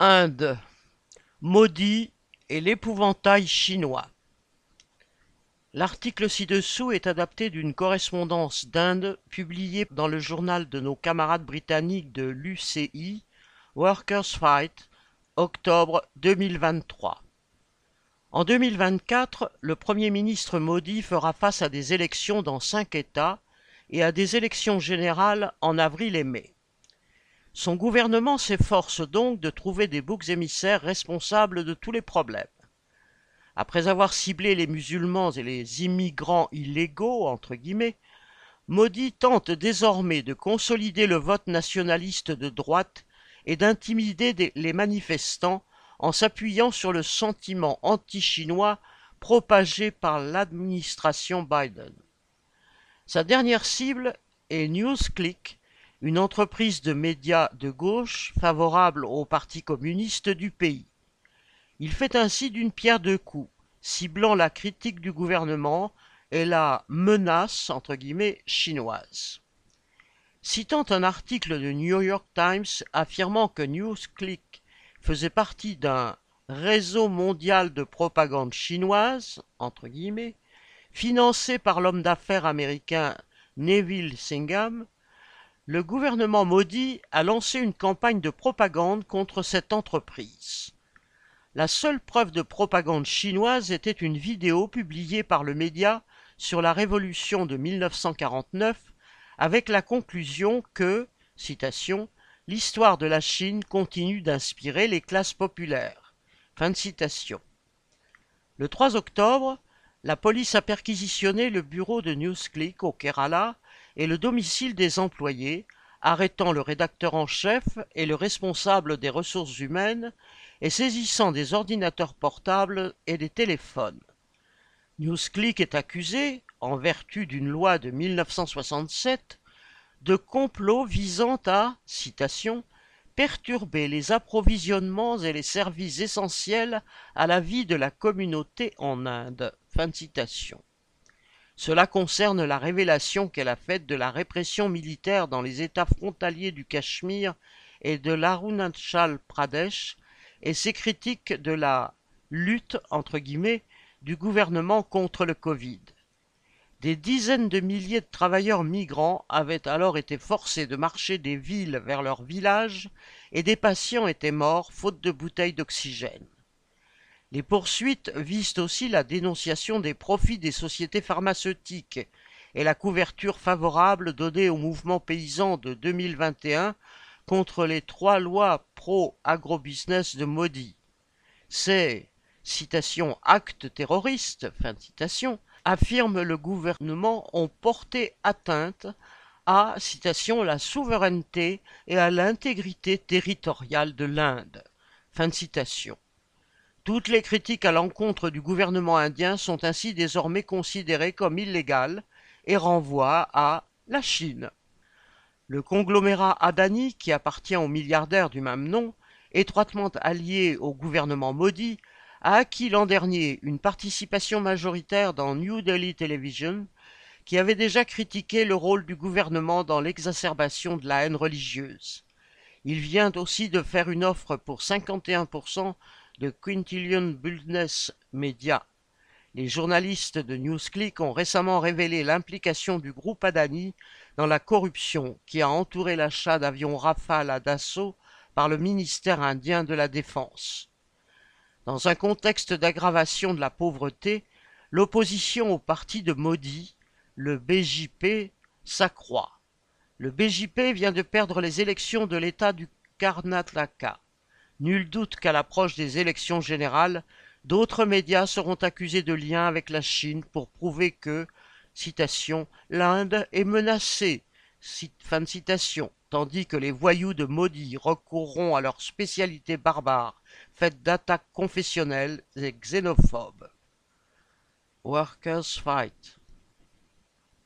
Inde, Modi et l'épouvantail chinois. L'article ci-dessous est adapté d'une correspondance d'Inde publiée dans le journal de nos camarades britanniques de l'UCI, Workers Fight, octobre 2023. En 2024, le Premier ministre Modi fera face à des élections dans cinq États et à des élections générales en avril et mai. Son gouvernement s'efforce donc de trouver des boucs émissaires responsables de tous les problèmes. Après avoir ciblé les musulmans et les immigrants illégaux, entre guillemets, Modi tente désormais de consolider le vote nationaliste de droite et d'intimider les manifestants en s'appuyant sur le sentiment anti-chinois propagé par l'administration Biden. Sa dernière cible est NewsClick, une entreprise de médias de gauche favorable au Parti communiste du pays. Il fait ainsi d'une pierre deux coups, ciblant la critique du gouvernement et la menace entre guillemets chinoise. Citant un article de New York Times affirmant que NewsClick faisait partie d'un réseau mondial de propagande chinoise, entre guillemets, financé par l'homme d'affaires américain Neville Singham, le gouvernement Modi a lancé une campagne de propagande contre cette entreprise. La seule preuve de propagande chinoise était une vidéo publiée par le média sur la révolution de 1949 avec la conclusion que, citation, l'histoire de la Chine continue d'inspirer les classes populaires. Le 3 octobre, la police a perquisitionné le bureau de NewsClick au Kerala et le domicile des employés, arrêtant le rédacteur en chef et le responsable des ressources humaines et saisissant des ordinateurs portables et des téléphones. NewsClick est accusé, en vertu d'une loi de 1967, de complot visant à, citation, perturber les approvisionnements et les services essentiels à la vie de la communauté en Inde. Fin de citation. Cela concerne la révélation qu'elle a faite de la répression militaire dans les États frontaliers du Cachemire et de l'Arunachal Pradesh et ses critiques de la lutte du gouvernement contre le Covid. Des dizaines de milliers de travailleurs migrants avaient alors été forcés de marcher des villes vers leurs villages et des patients étaient morts faute de bouteilles d'oxygène. Les poursuites visent aussi la dénonciation des profits des sociétés pharmaceutiques et la couverture favorable donnée au mouvement paysan de 2021 contre les trois lois pro-agrobusiness de Modi. Ces citation actes terroristes, fin affirme le gouvernement ont porté atteinte à citation la souveraineté et à l'intégrité territoriale de l'Inde. Fin citation. Toutes les critiques à l'encontre du gouvernement indien sont ainsi désormais considérées comme illégales et renvoient à la Chine. Le conglomérat Adani, qui appartient au milliardaire du même nom, étroitement allié au gouvernement Modi, a acquis l'an dernier une participation majoritaire dans New Delhi Television, qui avait déjà critiqué le rôle du gouvernement dans l'exacerbation de la haine religieuse. Il vient aussi de faire une offre pour 51% de Quintillion Business Media. Les journalistes de NewsClick ont récemment révélé l'implication du groupe Adani dans la corruption qui a entouré l'achat d'avions Rafale à Dassault par le ministère indien de la Défense. Dans un contexte d'aggravation de la pauvreté, l'opposition au parti de Modi, le BJP, s'accroît. Le BJP vient de perdre les élections de l'État du Karnataka. Nul doute qu'à l'approche des élections générales, d'autres médias seront accusés de lien avec la Chine pour prouver que, l'Inde est menacée, fin de citation, tandis que les voyous de maudits recourront à leur spécialité barbare, faite d'attaques confessionnelles et xénophobes. Workers Fight